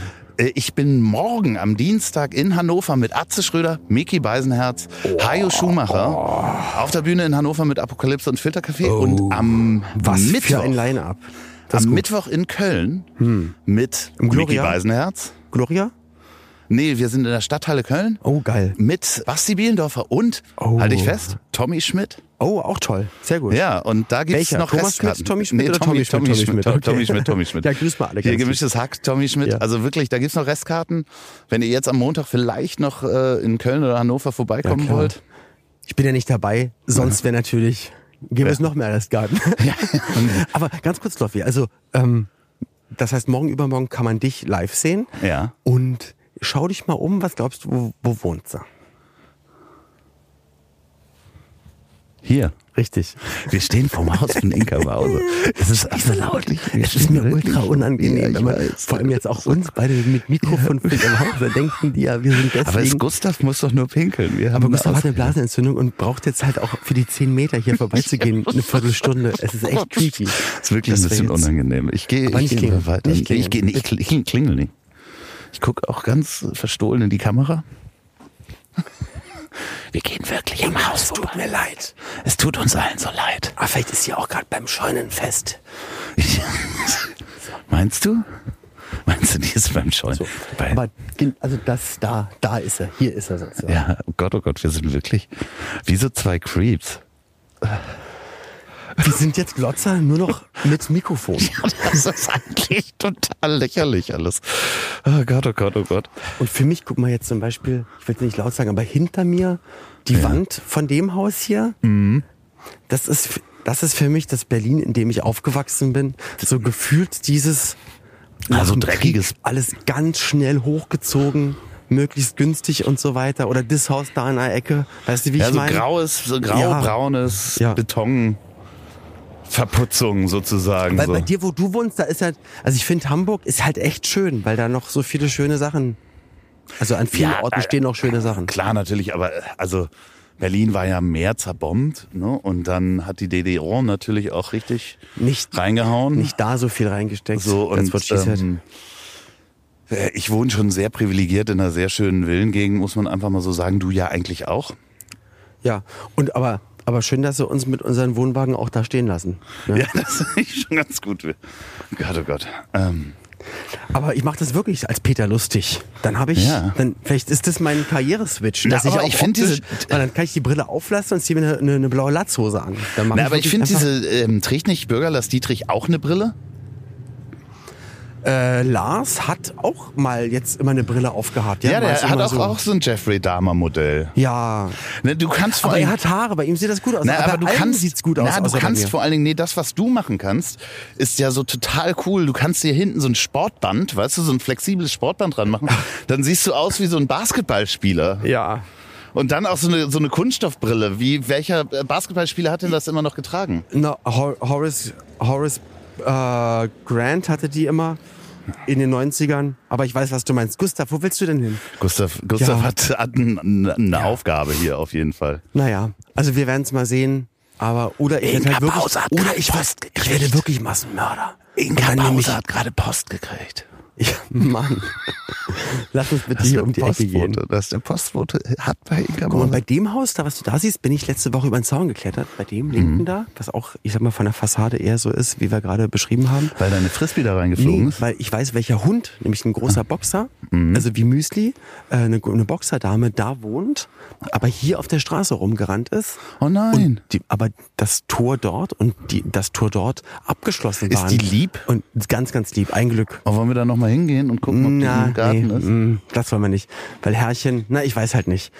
Äh, ich bin morgen am Dienstag in Hannover mit Atze Schröder, Miki Beisenherz, Hajo Schumacher auf der Bühne in Hannover mit Apokalypse und Filtercafé und am Was Mittwoch, für ein Line-Up. Am gut. Mittwoch in Köln mit Im Miki Gloria? Beisenherz. Gloria? Nee, wir sind in der Stadthalle Köln Oh, geil. mit Basti Bielendorfer und, Oh. halte ich fest, Tommy Schmidt. Oh, auch toll. Sehr gut. Ja, und da gibt's Welcher? noch Thomas Restkarten. Schmidt, Tommy Schmidt nee, oder Tommy, Tommy Schmidt? Tommy, Tommy Schmidt, Tommy, okay. Tommy Schmidt, Tommy Schmidt. Ja, grüß mal alle Hier gemischtes Hack, Tommy Schmidt. Ja. Also wirklich, da gibt's noch Restkarten. Wenn ihr jetzt am Montag vielleicht noch äh, in Köln oder Hannover vorbeikommen Ja, wollt. Ich bin ja nicht dabei, sonst wäre natürlich, gäbe es noch mehr Restgarten. Aber ganz kurz, Loffi, also, ähm, das heißt, morgen übermorgen kann man dich live sehen. Ja. Und schau dich mal um, was glaubst du, wo, wo wohnt sie? Hier. Richtig. Wir stehen vorm Haus von Inka Bause. Es ist so laut. Es ist mir ultra unangenehm, Ja, ich man vor allem jetzt auch uns beide mit Mikrofon ja. im Haus, da denken die ja, wir sind deswegen. Aber es Gustav muss doch nur pinkeln. Wir haben aber Gustav eine hat eine Blasenentzündung und braucht jetzt halt auch für die 10 Meter hier vorbeizugehen, eine Viertelstunde. Es ist echt creepy. Das ist wirklich ein Das wär bisschen unangenehm. Ich gehe ich nicht mal weiter. Nicht ich nicht, ich kling- klingel nicht. Ich gucke auch ganz verstohlen in die Kamera. Wir gehen wirklich am Haus vorbei. Tut mir leid. Es tut uns allen so leid. Aber vielleicht ist sie auch gerade beim Scheunenfest. Meinst du? Meinst du, die ist beim Scheuen? Bei, Aber also das da, da ist er. Hier ist er sozusagen. ja, oh Gott, oh Gott, wir sind wirklich wie so zwei Creeps. Wir sind jetzt Glotzer nur noch mit Mikrofon. Das ist eigentlich total lächerlich alles. Oh Gott, oh Gott, oh Gott. Und für mich, guck mal jetzt zum Beispiel, ich will es nicht laut sagen, aber hinter mir die Wand von dem Haus hier, das ist, das ist für mich das Berlin, in dem ich aufgewachsen bin. So gefühlt dieses Also dreckiges- Krieg alles ganz schnell hochgezogen, möglichst günstig und so weiter. Oder das Haus da in der Ecke, weißt du, wie Ja, ich so meine? graues, so grau-braunes Ja. Beton. Verputzung sozusagen. Weil so. bei dir, wo du wohnst, da ist halt, also ich finde Hamburg ist halt echt schön, weil da noch so viele schöne Sachen, also an vielen Ja, Orten äh, stehen noch schöne Sachen. Klar, natürlich, aber also Berlin war ja mehr zerbombt, ne? Und dann hat die DDR natürlich auch richtig Nicht, reingehauen. nicht da so viel reingesteckt. so und she said. ähm, äh, ich wohne schon sehr privilegiert in einer sehr schönen Villengegend, muss man einfach mal so sagen. Du ja eigentlich auch. Ja, und aber, aber schön, dass sie uns mit unseren Wohnwagen auch da stehen lassen. Ne? Ja, das finde ich schon ganz gut. Gott, oh Gott. Ähm, Aber ich mache das wirklich als Peter lustig. Dann habe ich, Ja. dann vielleicht ist das mein Karriereswitch. Na, dass auch ich find optisch- diese- weil dann kann ich die Brille auflassen und ziehe mir eine, eine, eine blaue Latzhose an. Na, aber ich finde diese, ähm, trägt nicht Bürgerlass Dietrich auch eine Brille? Äh, Lars hat auch mal jetzt immer eine Brille aufgehabt. Ja, mal der hat auch, so. auch so ein Jeffrey Dahmer Modell. Ja, Ne, du kannst vor aber er hat Haare, bei ihm sieht das gut aus. Na, aber du bei allen kannst, sieht's gut aus. Na, du kannst vor allen Dingen, nee, das, was du machen kannst, ist ja so total cool. Du kannst dir hinten so ein Sportband, weißt du, so ein flexibles Sportband dran machen. Dann siehst du aus wie so ein Basketballspieler. Ja. Und dann auch so eine, so eine Kunststoffbrille. Wie, welcher Basketballspieler hat denn das immer noch getragen? Na, Hor Horace, Horace äh, Grant hatte die immer in den 90ern. Aber ich weiß, was du meinst. Gustav, wo willst du denn hin? Gustav, Gustav Ja. hat, hat ein, eine Aufgabe hier auf jeden Fall. Naja, also wir werden es mal sehen. Aber oder ich werde Inka halt wirklich, oder ich, Post werd- ich werde wirklich Massenmörder. Inka Pause hat gerade Post gekriegt. Ja, Mann, lass uns bitte Das ist hier um die Ecke gehen. Postbote. Das ist der Postbote hat bei Inka Guck mal, bei dem Haus, da was du da siehst, bin ich letzte Woche über den Zaun geklettert. Bei dem linken Mhm. da, was auch, ich sag mal, von der Fassade eher so ist, wie wir gerade beschrieben haben. Weil deine Frisbee da reingeflogen Nee, ist. weil ich weiß, welcher Hund, nämlich ein großer Boxer, Mhm. also wie Müsli, äh, eine, eine Boxerdame da wohnt, aber hier auf der Straße rumgerannt ist. Oh nein. Die, aber das Tor dort und die, das Tor dort abgeschlossen Ist waren. die lieb? Und ganz, ganz lieb. Ein Glück. Oh, wollen wir da nochmal hingehen und gucken, ob die Na, im Garten nee, ist? mm, das wollen wir nicht. Weil Herrchen, na, ich weiß halt nicht.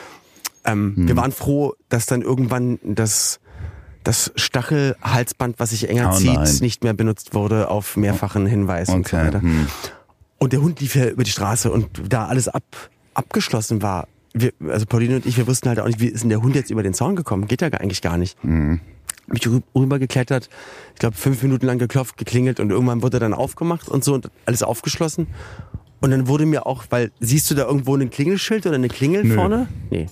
Ähm, Hm. Wir waren froh, dass dann irgendwann das, das Stachelhalsband, was sich enger Oh zieht, nein. nicht mehr benutzt wurde auf mehrfachen Hinweis und so Okay. weiter. Hm. Und der Hund lief ja über die Straße und da alles ab, abgeschlossen war. Wir, also Pauline und ich, wir wussten halt auch nicht, wie ist denn der Hund jetzt über den Zaun gekommen? Geht ja eigentlich gar nicht. Mhm. Bin ich rü- rübergeklettert, ich glaube fünf Minuten lang geklopft, geklingelt und irgendwann wurde dann aufgemacht und so und alles aufgeschlossen. Und dann wurde mir auch, weil siehst du da irgendwo ein Klingelschild oder eine Klingel Nö. vorne? Nee.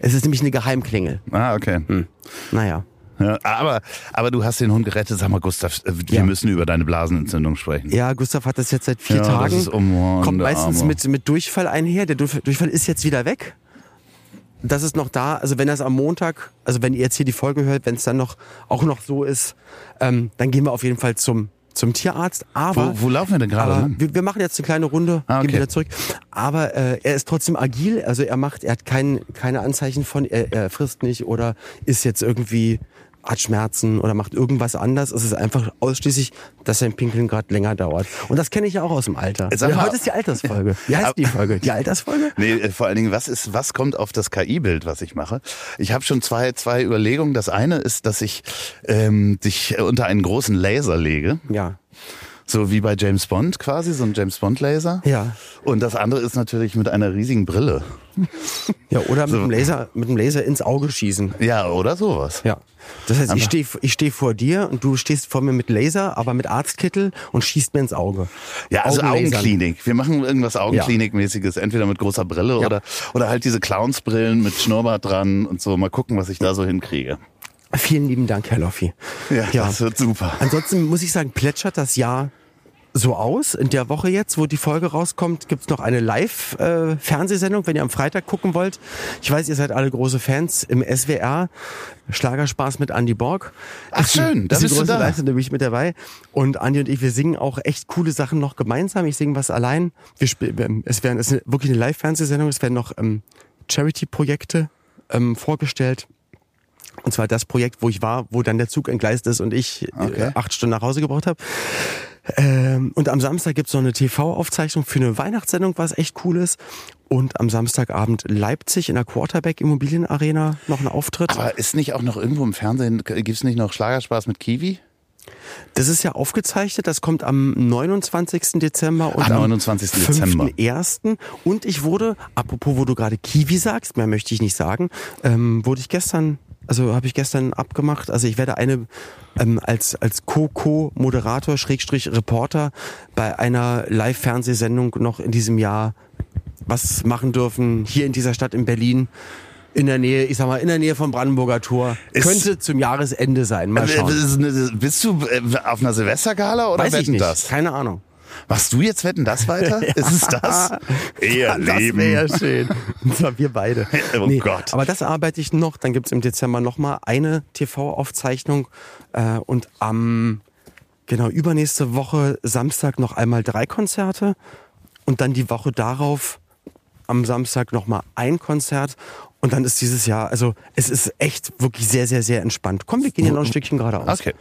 Es ist nämlich eine Geheimklingel. Ah, okay. Hm. Naja. Ja, aber, aber du hast den Hund gerettet. Sag mal, Gustav, äh, wir Ja. müssen über deine Blasenentzündung sprechen. Ja, Gustav hat das jetzt seit vier Ja, das Tagen. ist- oh Mann, kommt meistens Arme. mit, mit Durchfall einher. Der Durchfall ist jetzt wieder weg. Das ist noch da. Also wenn das am Montag, also wenn ihr jetzt hier die Folge hört, wenn es dann noch auch noch so ist, ähm, dann gehen wir auf jeden Fall zum zum Tierarzt. Aber Wo, wo laufen wir denn gerade wir, wir machen jetzt eine kleine Runde, Ah, gehen okay. wieder zurück. Aber äh, er ist trotzdem agil, also er macht, er hat kein, keine Anzeichen von, er, er frisst nicht oder ist jetzt irgendwie hat Schmerzen oder macht irgendwas anders. Es ist einfach ausschließlich, dass sein Pinkeln gerade länger dauert. Und das kenne ich ja auch aus dem Alter. Sag Ja, mal- heute ist die Altersfolge. Wie heißt die Folge? Die Altersfolge? Nee, äh, vor allen Dingen, was ist, was kommt auf das KI-Bild, was ich mache? Ich habe schon zwei, zwei Überlegungen. Das eine ist, dass ich ähm, dich unter einen großen Laser lege, Ja. So wie bei James Bond quasi, so ein James Bond-Laser. Ja. Und das andere ist natürlich mit einer riesigen Brille. Ja, oder mit dem Laser, mit dem Laser ins Auge schießen. Ja, oder sowas. Ja. Das heißt, ich stehe ich steh vor dir und du stehst vor mir mit Laser, aber mit Arztkittel und schießt mir ins Auge. Ja, also. Augenklinik. Wir machen irgendwas Augenklinikmäßiges, entweder mit großer Brille Ja. oder, oder halt diese Clownsbrillen mit Schnurrbart dran und so. Mal gucken, was ich da so hinkriege. Vielen lieben Dank, Herr Loffi. Ja, das wird super. Ansonsten muss ich sagen, plätschert das Jahr so aus. In der Woche jetzt, wo die Folge rauskommt, gibt's noch eine Live-Fernsehsendung, wenn ihr am Freitag gucken wollt. Ich weiß, ihr seid alle große Fans im SWR. Schlagerspaß mit Andy Borg. Ach, schön, da ist die große da. Live-Sendung, bin ich mit dabei. Und Andi und ich, wir singen auch echt coole Sachen noch gemeinsam. Ich singe was allein. Wir spielen, es werden, es ist wirklich eine Live-Fernsehsendung. Es werden noch ähm, Charity-Projekte ähm, vorgestellt. Und zwar das Projekt, wo ich war, wo dann der Zug entgleist ist und ich Okay. äh, acht Stunden nach Hause gebraucht habe. Ähm, und am Samstag gibt's noch eine TV-Aufzeichnung für eine Weihnachtssendung, was echt cool ist. Und am Samstagabend Leipzig in der Quarterback Immobilienarena noch ein Auftritt. Aber ist nicht auch noch irgendwo im Fernsehen, gibt's nicht noch Schlagerspaß mit Kiwi? Das ist ja aufgezeichnet, das kommt am 29. Dezember und Ah, am 29. Dezember. 5.1. Und ich wurde, apropos, wo du gerade Kiwi sagst, mehr möchte ich nicht sagen, ähm, wurde ich gestern, also habe ich gestern abgemacht, also ich werde eine ähm, als, als Co-Co-Moderator, Schrägstrich Reporter bei einer Live-Fernsehsendung noch in diesem Jahr was machen dürfen, hier in dieser Stadt in Berlin. In der Nähe, ich sag mal, in der Nähe vom Brandenburger Tor. Ist- Könnte zum Jahresende sein. Mal Äh, schauen. Bist du äh, auf einer Silvestergala oder Weiß ich wetten nicht. das? Keine Ahnung. Machst du jetzt wetten das weiter? Ist es das? Eher Das Leben. wäre ja schön. Und zwar wir beide. Oh Gott. Aber das arbeite ich noch. Dann gibt's im Dezember nochmal eine TV-Aufzeichnung. Äh, und am, genau, übernächste Woche Samstag noch einmal drei Konzerte. Und dann die Woche darauf am Samstag nochmal ein Konzert. Und dann ist dieses Jahr, also es ist echt wirklich sehr, sehr, sehr entspannt. Komm, wir gehen hier noch ein Stückchen geradeaus. Okay.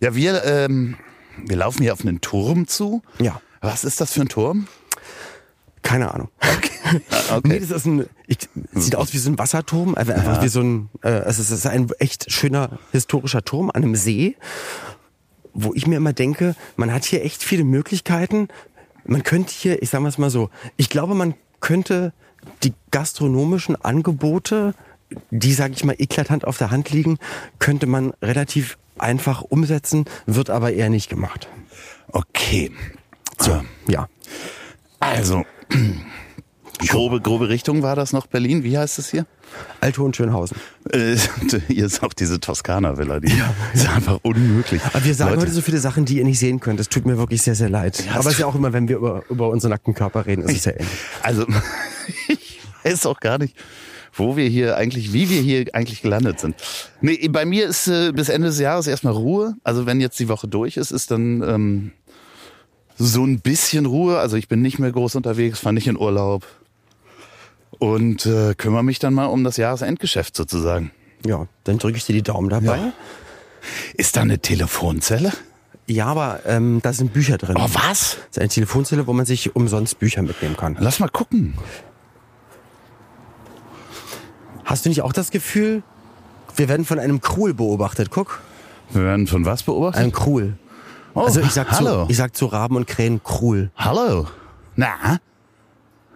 Ja, wir, ähm, wir laufen hier auf einen Turm zu. Ja. Was ist das für ein Turm? Keine Ahnung. Okay. Nee, das ist ein, ich, sieht aus wie so ein Wasserturm, einfach, einfach wie so ein, äh, also es ist ein echt schöner historischer Turm an einem See, wo ich mir immer denke, man hat hier echt viele Möglichkeiten. Man könnte hier, ich sage es mal so, ich glaube, man könnte die gastronomischen Angebote, die, sage ich mal, eklatant auf der Hand liegen, könnte man relativ einfach umsetzen, wird aber eher nicht gemacht. Okay. So. Ja. Also, grobe, grobe Richtung war das noch Berlin. Wie heißt es hier? Alto und Schönhausen. Äh, hier ist auch diese Toskana-Villa, die ist einfach unmöglich. Aber wir sagen Leute, heute so viele Sachen, die ihr nicht sehen könnt. Das tut mir wirklich sehr, sehr leid. Ja, Aber es es ist ja auch immer, wenn wir über, über unseren nackten Körper reden, ist es ja ähnlich. Also, ich weiß auch gar nicht, wo wir hier eigentlich, wie wir hier eigentlich gelandet sind. Nee, bei mir ist äh, bis Ende des Jahres erstmal Ruhe. Also wenn jetzt die Woche durch ist, ist dann ähm, so ein bisschen Ruhe. Also ich bin nicht mehr groß unterwegs, fahre nicht in Urlaub und äh, kümmere mich dann mal um das Jahresendgeschäft sozusagen. Ja, dann drücke ich dir die Daumen dabei. Ja, Ist da eine Telefonzelle? aber ähm, da sind Bücher drin. Oh, was? Das ist eine Telefonzelle, wo man sich umsonst Bücher mitnehmen kann. Lass mal gucken. Hast du nicht auch das Gefühl, wir werden von einem Krul beobachtet? Guck, Wir werden von was beobachtet? einem Krul. Oh, also ich sag, hallo. zu, ich sag zu Raben und Krähen Krul. Hallo. Na,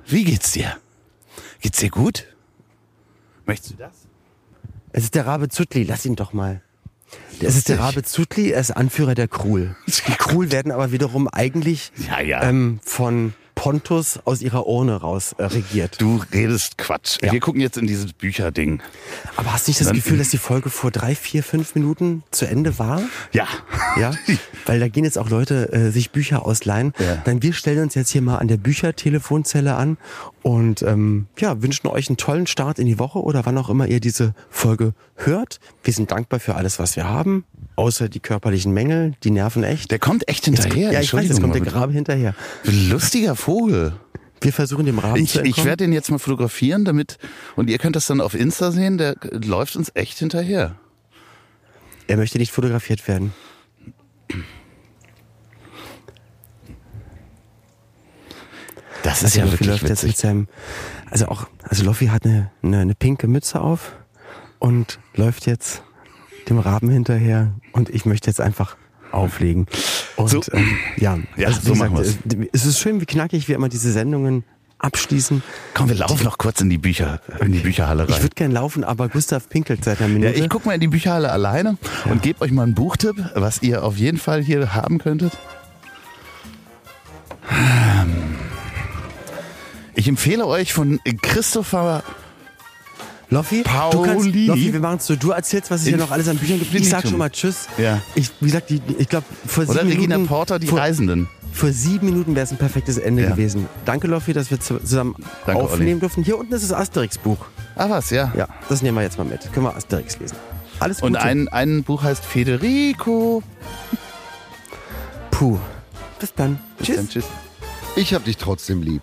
wie geht's dir? Geht's dir gut? Möchtest du das? Es ist der Rabe Zutli, lass ihn doch mal. Es ist der Rabe Zutli, er ist Anführer der Krul. Die Krul werden aber wiederum eigentlich Ja, ja. Ähm, von Pontus aus ihrer Urne raus äh, regiert. Du redest Quatsch. Ja. Wir gucken jetzt in dieses Bücherding. Aber hast du nicht das Dann- Gefühl, dass die Folge vor drei, vier, fünf Minuten zu Ende war? Ja. Ja, weil da gehen jetzt auch Leute äh, sich Bücher ausleihen. Ja. Dann wir stellen uns jetzt hier mal an der Büchertelefonzelle an und ähm, ja, wünschen euch einen tollen Start in die Woche oder wann auch immer ihr diese Folge hört. Wir sind dankbar für alles, was wir haben, außer die körperlichen Mängel, die nerven echt. Der kommt echt hinterher. ja, ich weiß, jetzt kommt der Grabe hinterher. Lustiger Vogel. Wir versuchen dem Rahmen Ich, zu ich entkommen. werde den jetzt mal fotografieren, damit und ihr könnt das dann auf Insta sehen. Der läuft uns echt hinterher. er möchte nicht fotografiert werden. Das Also ist ja Loffi wirklich läuft jetzt mit witzig. seinem, also auch, also Loffi hat eine, eine, eine pinke Mütze auf und läuft jetzt dem Raben hinterher und ich möchte jetzt einfach auflegen. Und So. ähm, ja, Ja, also, so machen gesagt, äh, es ist schön, wie knackig wir immer diese Sendungen abschließen. Komm, wir laufen noch kurz in die Bücher, in die Bücherhalle Ich rein. würde gern laufen, aber Gustav pinkelt seit einer Minute. Ja, ich guck mal in die Bücherhalle alleine und gebe euch mal einen Buchtipp, was ihr auf jeden Fall hier haben könntet. Ich empfehle euch von Christopher Loffi, du Pauli. kannst, Loffi, wir machen es so. Du erzählst, was es hier noch alles an Büchern gibt. Ich sag schon mal Tschüss. Ja. Ich, wie gesagt, die, ich glaube, vor oder sieben Regina Minuten, Porter, die vor, Reisenden. Vor sieben Minuten wäre es ein perfektes Ende Ja. gewesen. Danke, Loffi, dass wir zu- zusammen Danke, aufnehmen Olli. durften. Hier unten ist das Asterix-Buch. Ah, was, ja. Ja, das nehmen wir jetzt mal mit. Können wir Asterix lesen. Alles Gute. Und ein, ein Buch heißt Federico. Puh. Bis dann. Bis Tschüss. dann, tschüss. Ich hab dich trotzdem lieb.